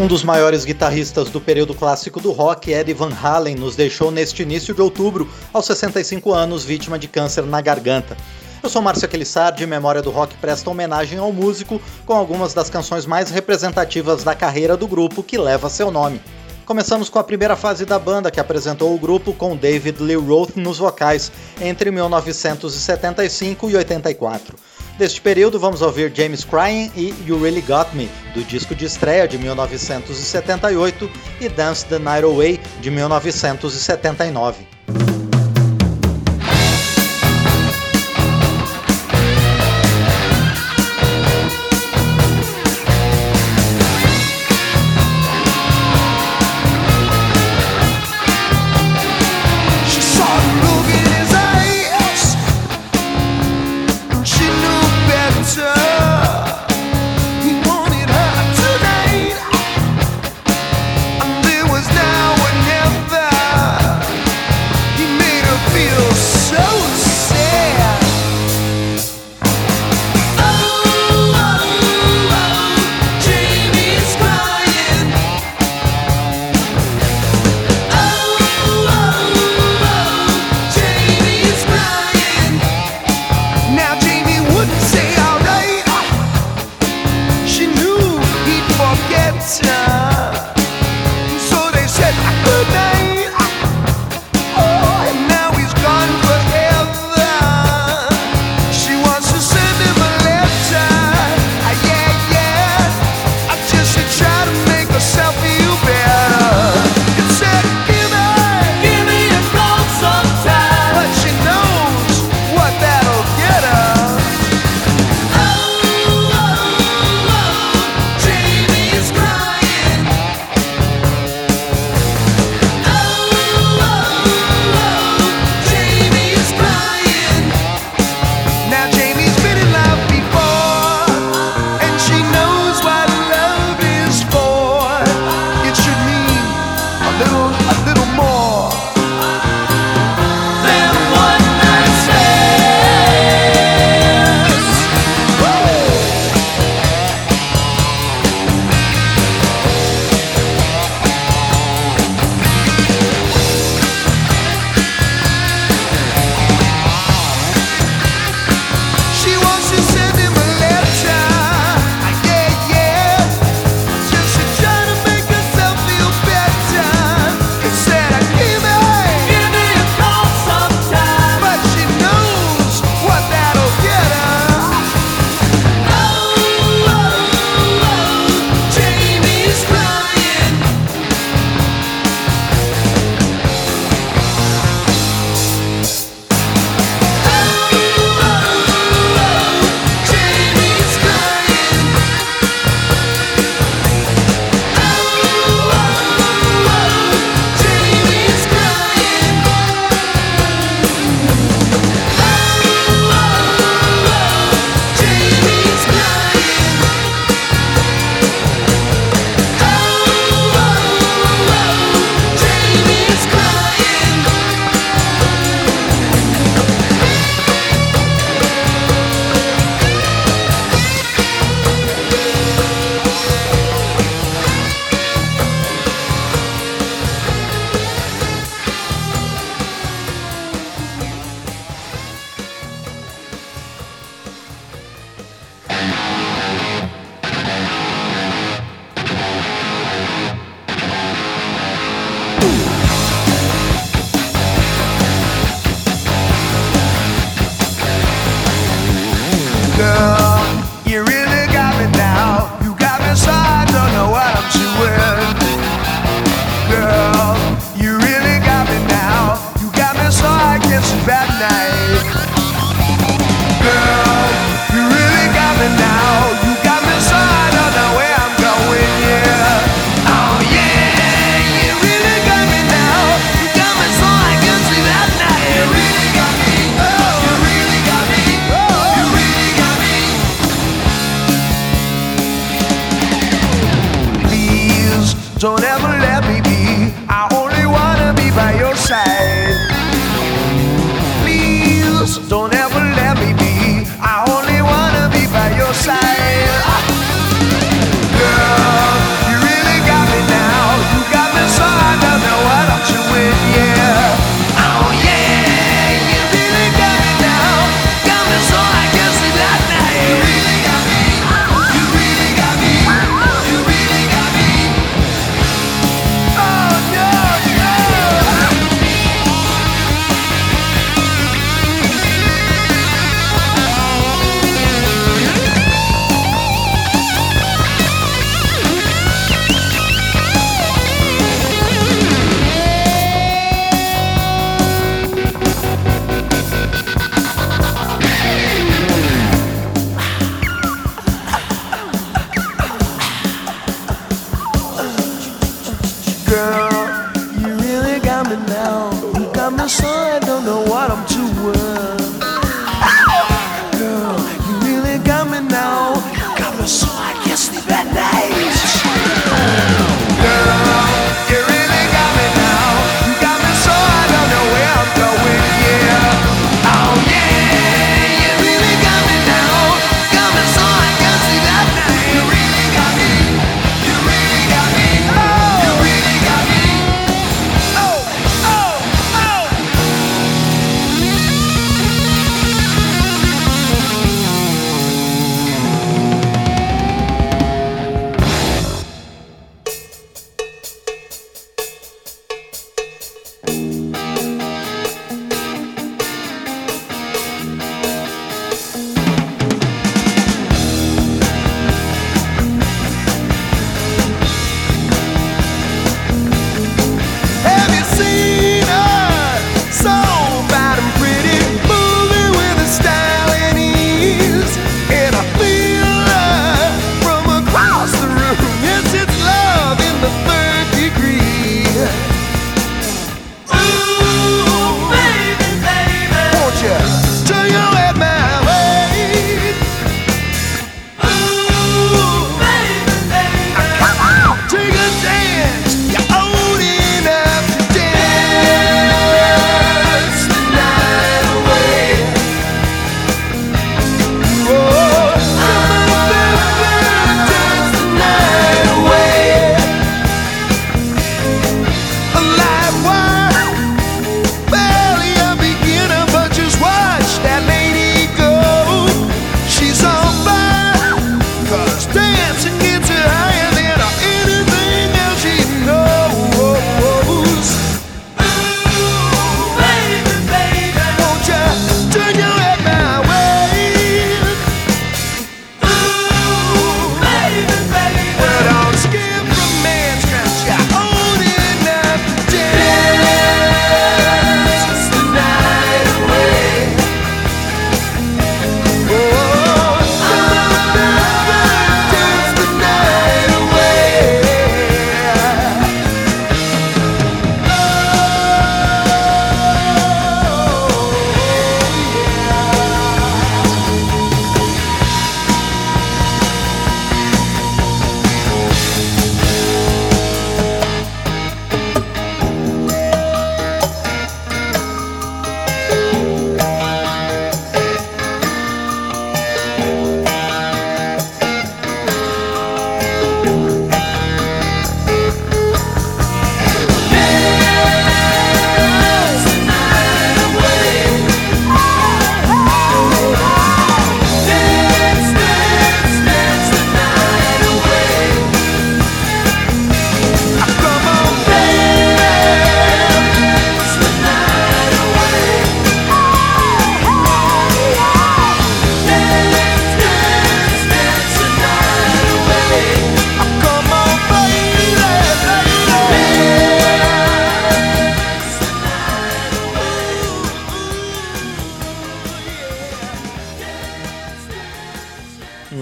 Um dos maiores guitarristas do período clássico do rock, Eddie Van Halen, nos deixou neste início de outubro, aos 65 anos, vítima de câncer na garganta. Eu sou Márcio Aquilissardi e Memória do Rock presta homenagem ao músico com algumas das canções mais representativas da carreira do grupo que leva seu nome. Começamos com a primeira fase da banda, que apresentou o grupo com David Lee Roth nos vocais, entre 1975 e 84. Deste período, vamos ouvir James Crying e You Really Got Me, do disco de estreia de 1978, e Dance the Night Away, de 1979. couldn't.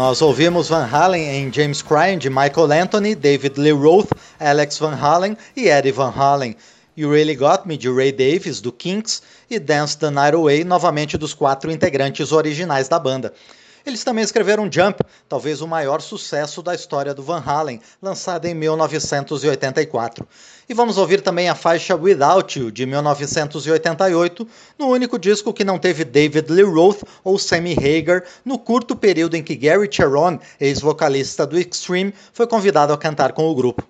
Nós ouvimos Van Halen em James Crying de Michael Anthony, David Lee Roth, Alex Van Halen e Eddie Van Halen. You Really Got Me de Ray Davis, do Kinks, e Dance the Night Away, novamente dos quatro integrantes originais da banda. Eles também escreveram Jump, talvez o maior sucesso da história do Van Halen, lançado em 1984. E vamos ouvir também a faixa Without You, de 1988, no único disco que não teve David Lee Roth ou Sammy Hagar, no curto período em que Gary Cherone, ex-vocalista do Extreme, foi convidado a cantar com o grupo.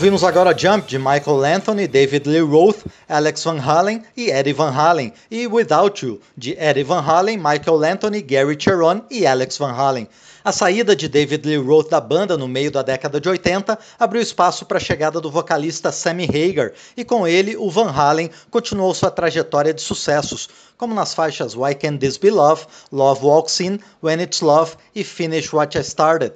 Ouvimos agora Jump de Michael Anthony, David Lee Roth, Alex Van Halen e Eddie Van Halen, e Without You de Eddie Van Halen, Michael Anthony, Gary Cherone e Alex Van Halen. A saída de David Lee Roth da banda no meio da década de 80 abriu espaço para a chegada do vocalista Sammy Hagar, e com ele o Van Halen continuou sua trajetória de sucessos, como nas faixas Why Can't This Be Love, Love Walks In, When It's Love e Finish What I Started.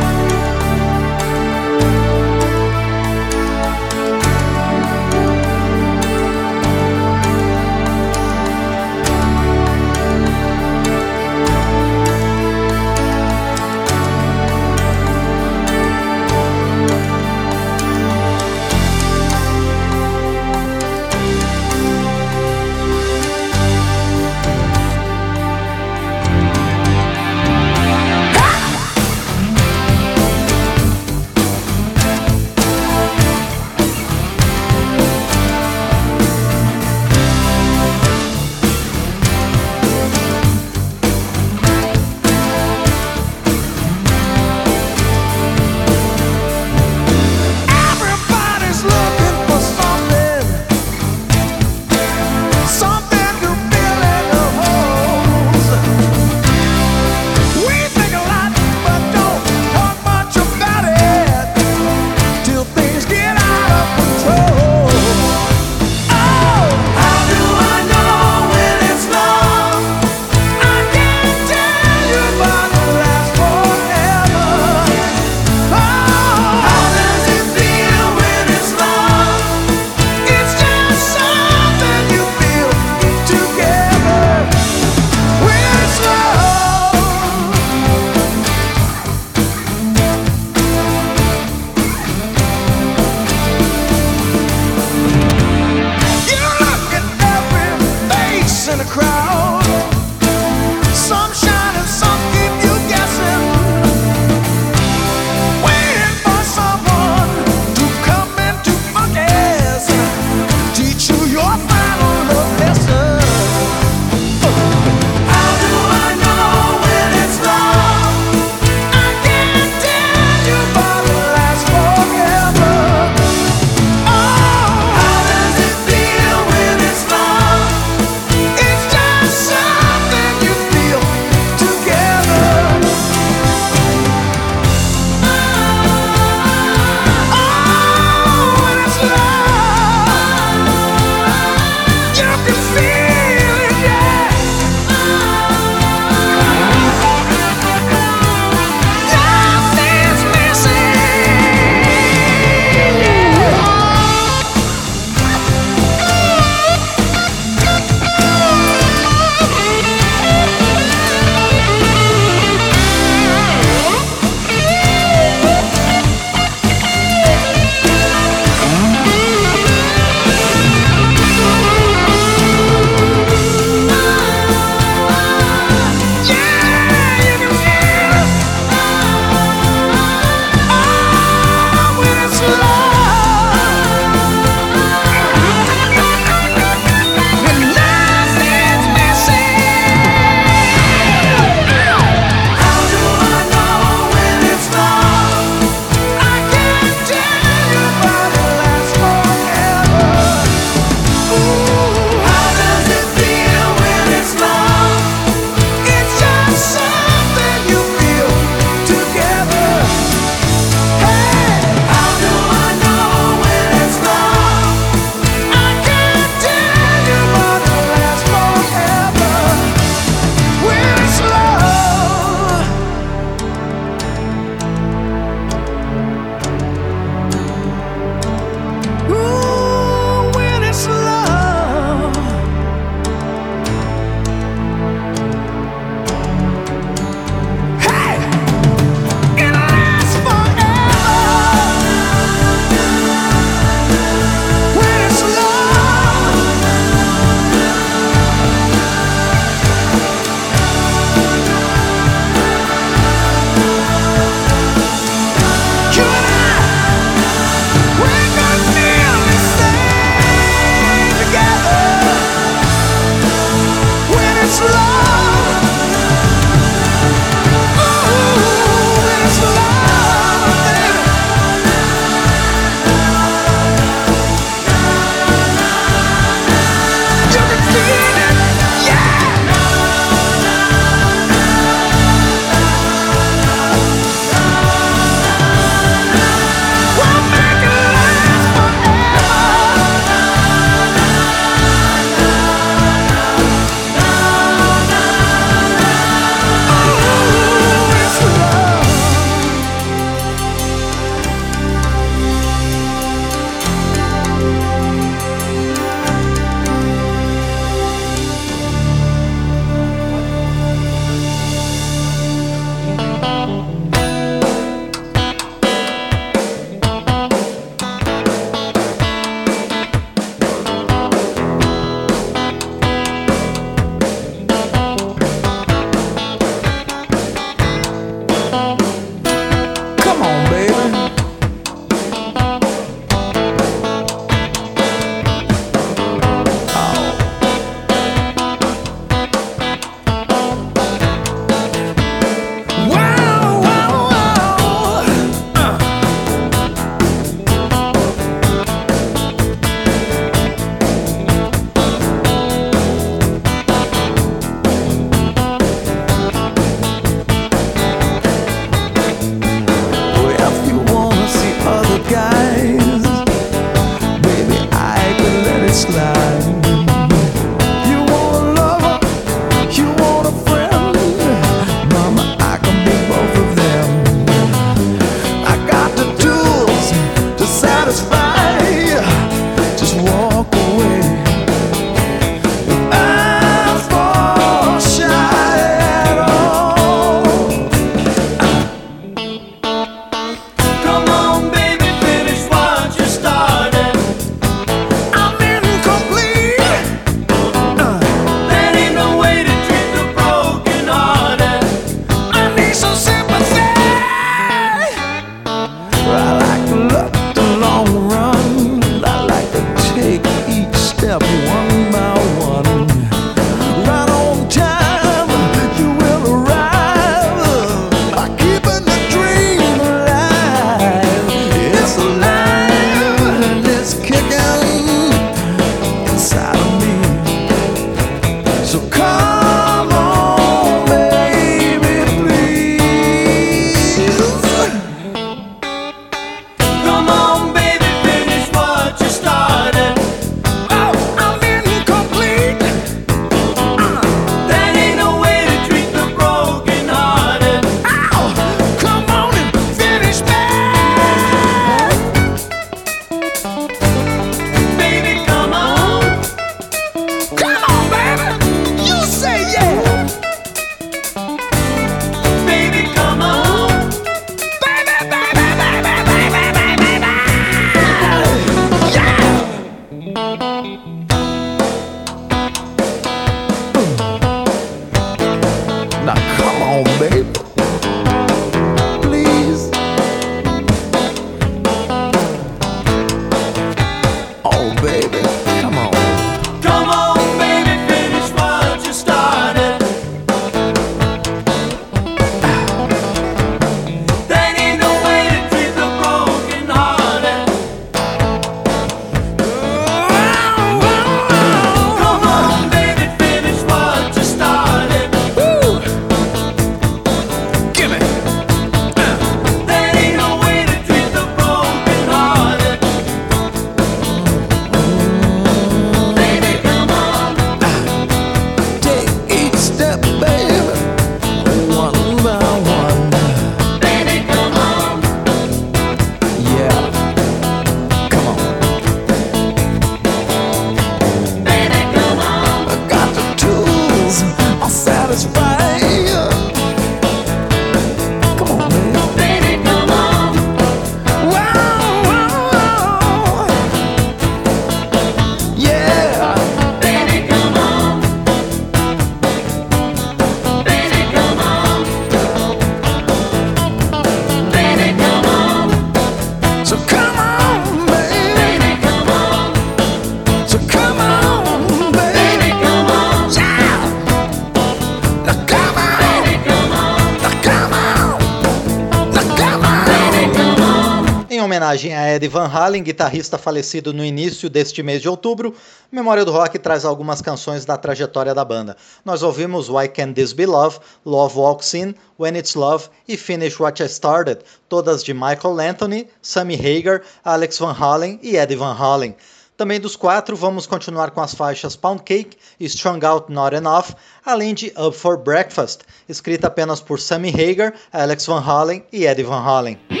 Homenagem a Eddie Van Halen, guitarrista falecido no início deste mês de outubro, Memória do Rock traz algumas canções da trajetória da banda. Nós ouvimos Why Can't This Be Love, Love Walks In, When It's Love e Finish What I Started, todas de Michael Anthony, Sammy Hagar, Alex Van Halen e Eddie Van Halen. Também dos quatro, vamos continuar com as faixas Pound Cake e Strung Out Not Enough, além de Up for Breakfast, escrita apenas por Sammy Hagar, Alex Van Halen e Eddie Van Halen.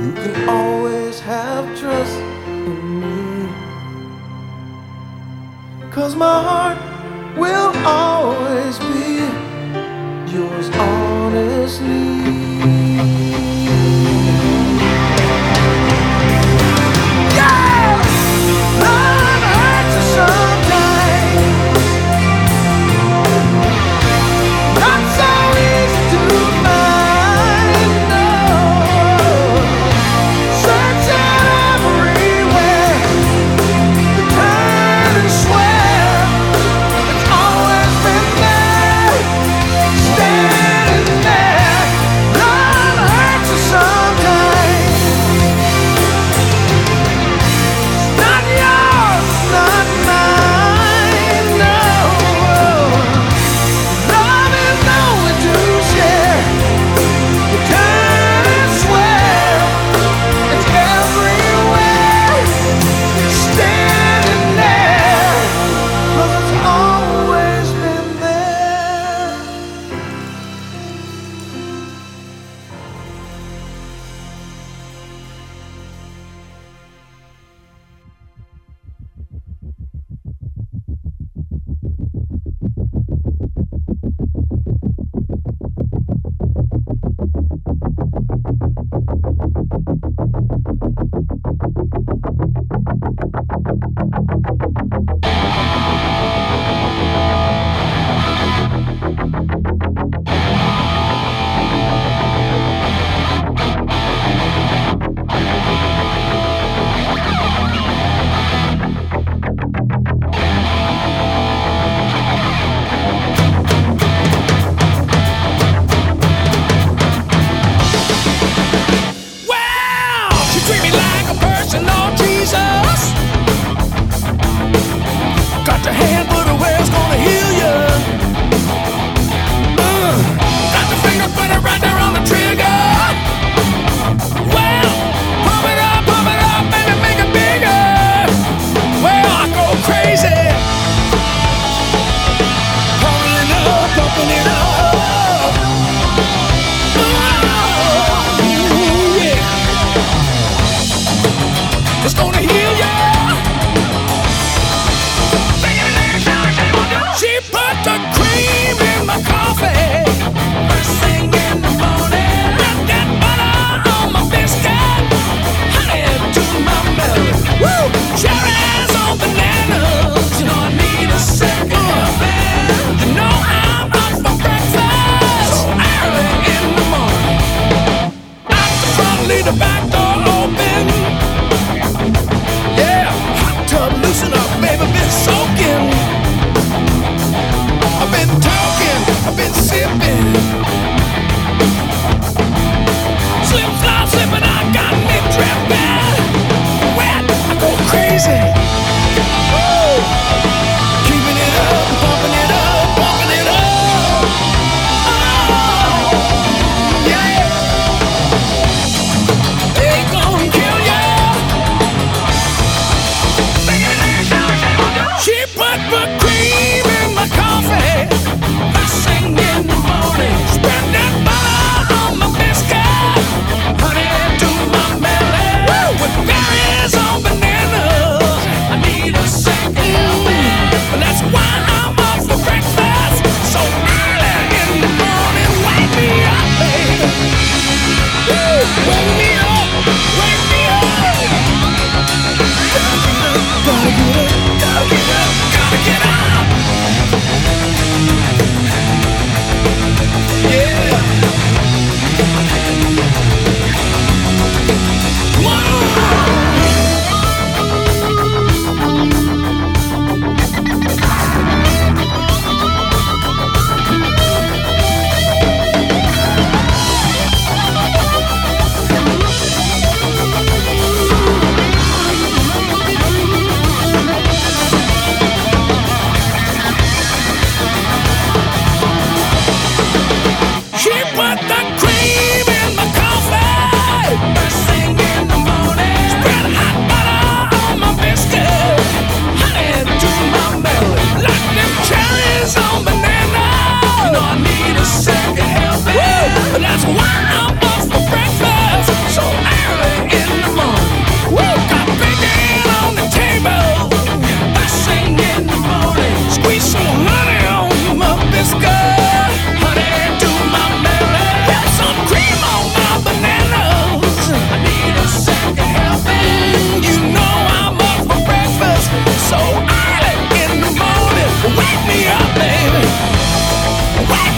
You can always have trust in me. Cause my heart will always be.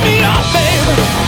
me up, baby.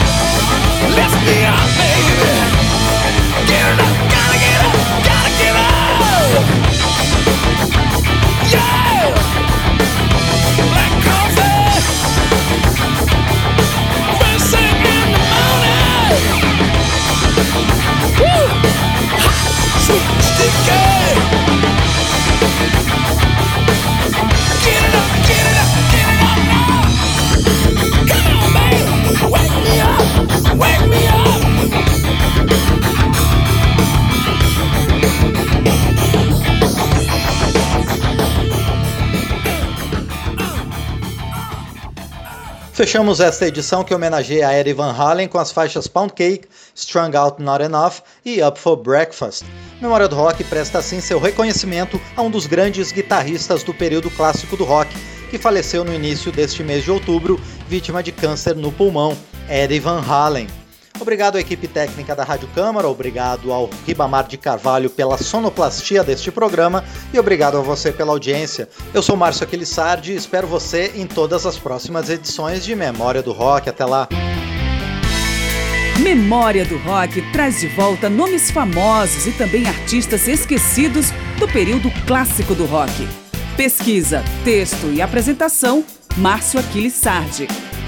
Fechamos esta edição que homenageia a Eddie Van Halen com as faixas Pound Cake, Strung Out Not Enough e Up for Breakfast. Memória do Rock presta assim seu reconhecimento a um dos grandes guitarristas do período clássico do rock, que faleceu no início deste mês de outubro, vítima de câncer no pulmão, Eddie Van Halen. Obrigado à equipe técnica da Rádio Câmara, obrigado ao Ribamar de Carvalho pela sonoplastia deste programa e obrigado a você pela audiência. Eu sou Márcio Aquilissardi e espero você em todas as próximas edições de Memória do Rock. Até lá! Memória do Rock traz de volta nomes famosos e também artistas esquecidos do período clássico do rock. Pesquisa, texto e apresentação, Márcio Aquiles Sardi.